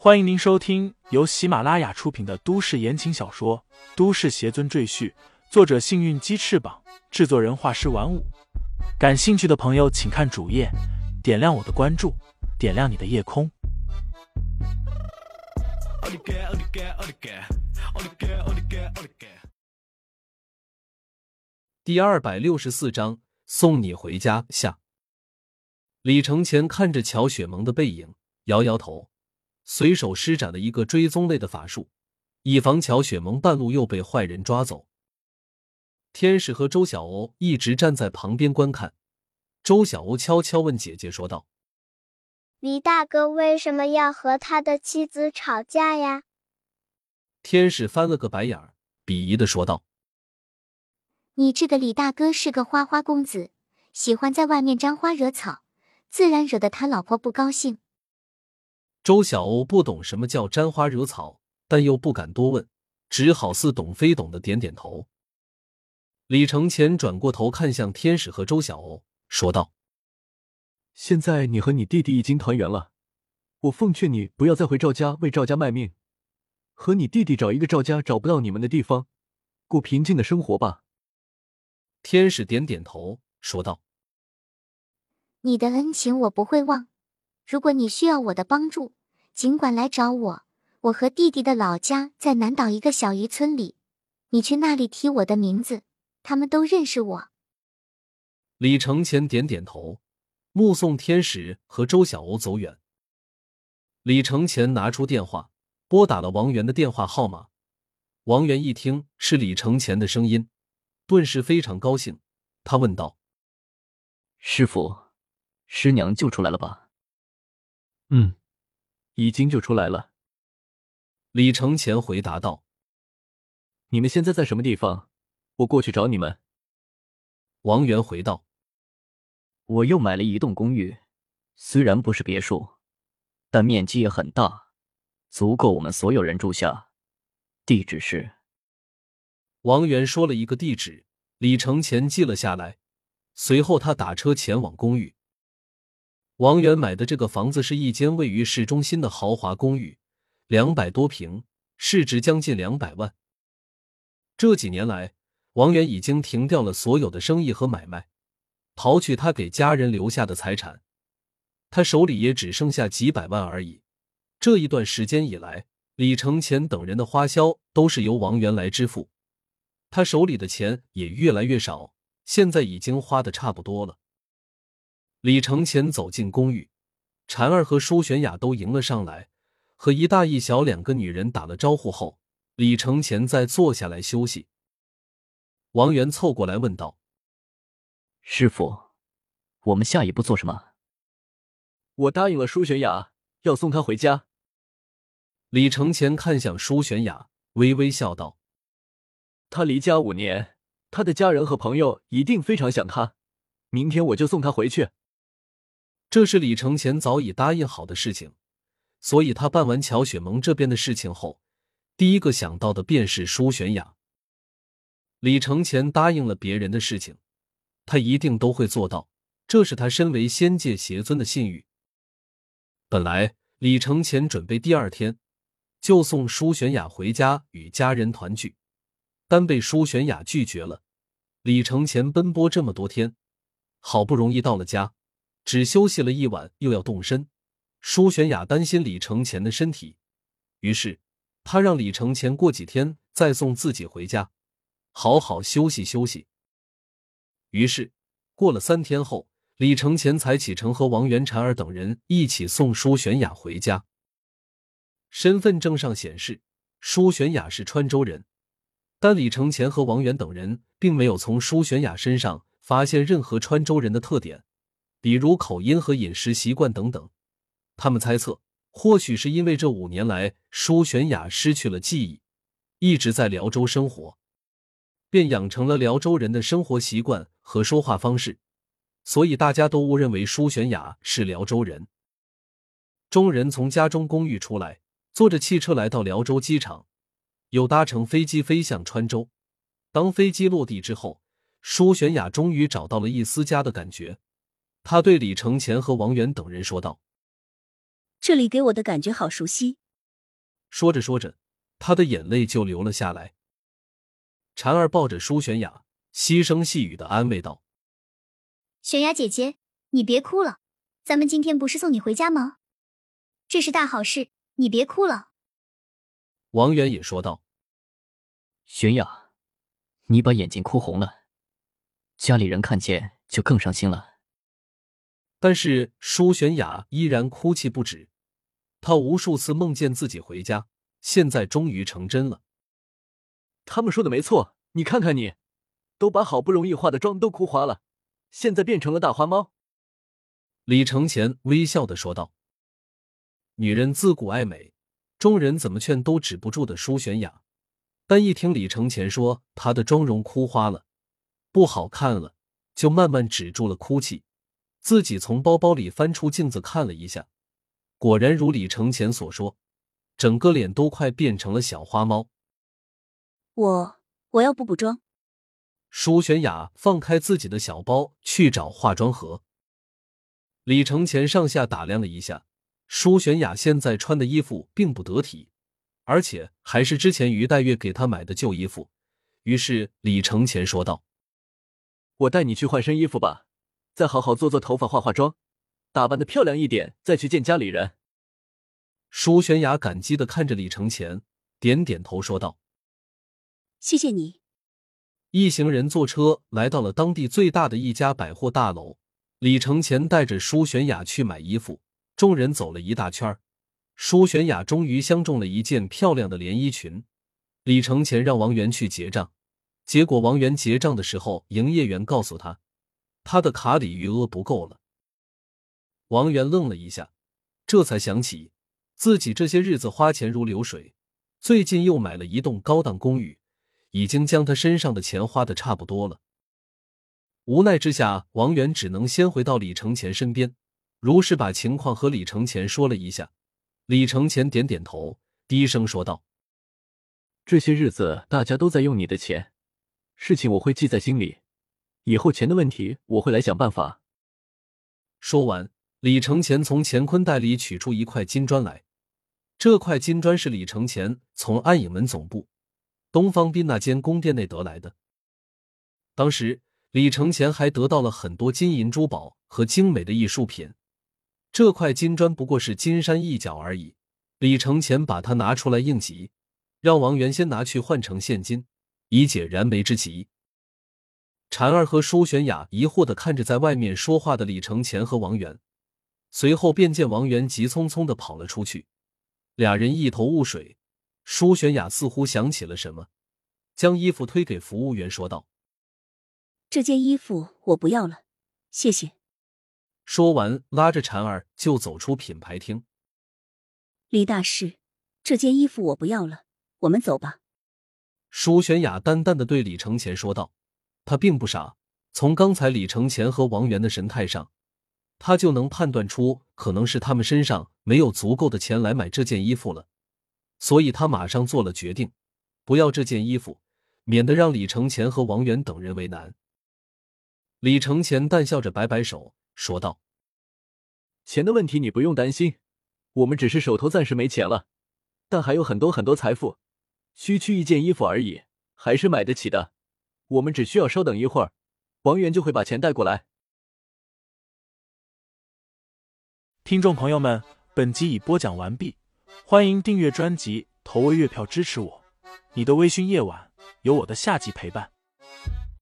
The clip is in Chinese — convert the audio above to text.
欢迎您收听由喜马拉雅出品的都市言情小说《都市邪尊赘婿》，作者：幸运鸡翅膀，制作人：画师玩五。感兴趣的朋友，请看主页，点亮我的关注，点亮你的夜空。第二百六十四章，送你回家下。李承前看着乔雪萌的背影，摇摇头。随手施展了一个追踪类的法术，以防乔雪萌半路又被坏人抓走。天使和周小欧一直站在旁边观看。周小欧悄悄问姐姐说道：“李大哥为什么要和他的妻子吵架呀？”天使翻了个白眼儿，鄙夷的说道：“你这个李大哥是个花花公子，喜欢在外面沾花惹草，自然惹得他老婆不高兴。”周小欧不懂什么叫沾花惹草，但又不敢多问，只好似懂非懂的点点头。李承前转过头看向天使和周小欧，说道：“现在你和你弟弟已经团圆了，我奉劝你不要再回赵家为赵家卖命，和你弟弟找一个赵家找不到你们的地方，过平静的生活吧。”天使点点头，说道：“你的恩情我不会忘，如果你需要我的帮助。”尽管来找我，我和弟弟的老家在南岛一个小渔村里，你去那里提我的名字，他们都认识我。李承前点点头，目送天使和周小欧走远。李承前拿出电话，拨打了王源的电话号码。王源一听是李承前的声音，顿时非常高兴，他问道：“师傅，师娘救出来了吧？”“嗯。”已经就出来了，李承前回答道：“你们现在在什么地方？我过去找你们。”王源回道：“我又买了一栋公寓，虽然不是别墅，但面积也很大，足够我们所有人住下。地址是……”王源说了一个地址，李承前记了下来，随后他打车前往公寓。王源买的这个房子是一间位于市中心的豪华公寓，两百多平，市值将近两百万。这几年来，王源已经停掉了所有的生意和买卖，刨去他给家人留下的财产，他手里也只剩下几百万而已。这一段时间以来，李承前等人的花销都是由王源来支付，他手里的钱也越来越少，现在已经花的差不多了。李承前走进公寓，婵儿和舒玄雅都迎了上来，和一大一小两个女人打了招呼后，李承前再坐下来休息。王源凑过来问道：“师傅，我们下一步做什么？”我答应了舒玄雅，要送她回家。李承前看向舒玄雅，微微笑道：“她离家五年，她的家人和朋友一定非常想她。明天我就送她回去。”这是李承前早已答应好的事情，所以他办完乔雪萌这边的事情后，第一个想到的便是舒玄雅。李承前答应了别人的事情，他一定都会做到，这是他身为仙界邪尊的信誉。本来李承前准备第二天就送舒玄雅回家与家人团聚，但被舒玄雅拒绝了。李承前奔波这么多天，好不容易到了家。只休息了一晚，又要动身。舒玄雅担心李承前的身体，于是他让李承前过几天再送自己回家，好好休息休息。于是过了三天后，李承前才启程和王元婵儿等人一起送舒玄雅回家。身份证上显示舒玄雅是川州人，但李承前和王元等人并没有从舒玄雅身上发现任何川州人的特点。比如口音和饮食习惯等等，他们猜测，或许是因为这五年来舒玄雅失去了记忆，一直在辽州生活，便养成了辽州人的生活习惯和说话方式，所以大家都误认为舒玄雅是辽州人。众人从家中公寓出来，坐着汽车来到辽州机场，又搭乘飞机飞向川州。当飞机落地之后，舒玄雅终于找到了一丝家的感觉。他对李承前和王源等人说道：“这里给我的感觉好熟悉，说着说着，他的眼泪就流了下来。婵儿抱着舒玄雅，细声细语的安慰道：“玄雅姐姐，你别哭了，咱们今天不是送你回家吗？这是大好事，你别哭了。”王源也说道：“玄雅，你把眼睛哭红了，家里人看见就更伤心了。”但是舒玄雅依然哭泣不止，她无数次梦见自己回家，现在终于成真了。他们说的没错，你看看你，都把好不容易化的妆都哭花了，现在变成了大花猫。李承前微笑的说道：“女人自古爱美，众人怎么劝都止不住的舒玄雅，但一听李承前说她的妆容哭花了，不好看了，就慢慢止住了哭泣。”自己从包包里翻出镜子看了一下，果然如李承前所说，整个脸都快变成了小花猫。我我要补补妆。舒玄雅放开自己的小包去找化妆盒。李承前上下打量了一下，舒玄雅现在穿的衣服并不得体，而且还是之前于黛月给她买的旧衣服。于是李承前说道：“我带你去换身衣服吧。”再好好做做头发，化化妆，打扮的漂亮一点，再去见家里人。舒玄雅感激的看着李承前，点点头说道：“谢谢你。”一行人坐车来到了当地最大的一家百货大楼。李承前带着舒玄雅去买衣服，众人走了一大圈舒玄雅终于相中了一件漂亮的连衣裙。李承前让王源去结账，结果王源结账的时候，营业员告诉他。他的卡里余额不够了。王源愣了一下，这才想起自己这些日子花钱如流水，最近又买了一栋高档公寓，已经将他身上的钱花的差不多了。无奈之下，王源只能先回到李承前身边，如实把情况和李承前说了一下。李承前点点头，低声说道：“这些日子大家都在用你的钱，事情我会记在心里。”以后钱的问题，我会来想办法。说完，李承前从乾坤袋里取出一块金砖来。这块金砖是李承前从暗影门总部东方斌那间宫殿内得来的。当时，李承前还得到了很多金银珠宝和精美的艺术品。这块金砖不过是金山一角而已。李承前把它拿出来应急，让王元先拿去换成现金，以解燃眉之急。婵儿和舒玄雅疑惑的看着在外面说话的李承前和王源，随后便见王源急匆匆的跑了出去，俩人一头雾水。舒玄雅似乎想起了什么，将衣服推给服务员，说道：“这件衣服我不要了，谢谢。”说完，拉着婵儿就走出品牌厅。李大师，这件衣服我不要了，我们走吧。”舒玄雅淡淡的对李承前说道。他并不傻，从刚才李承前和王源的神态上，他就能判断出可能是他们身上没有足够的钱来买这件衣服了，所以他马上做了决定，不要这件衣服，免得让李承前和王源等人为难。李承前淡笑着摆摆手，说道：“钱的问题你不用担心，我们只是手头暂时没钱了，但还有很多很多财富，区区一件衣服而已，还是买得起的。”我们只需要稍等一会儿，王源就会把钱带过来。听众朋友们，本集已播讲完毕，欢迎订阅专辑，投喂月票支持我。你的微醺夜晚，有我的下集陪伴。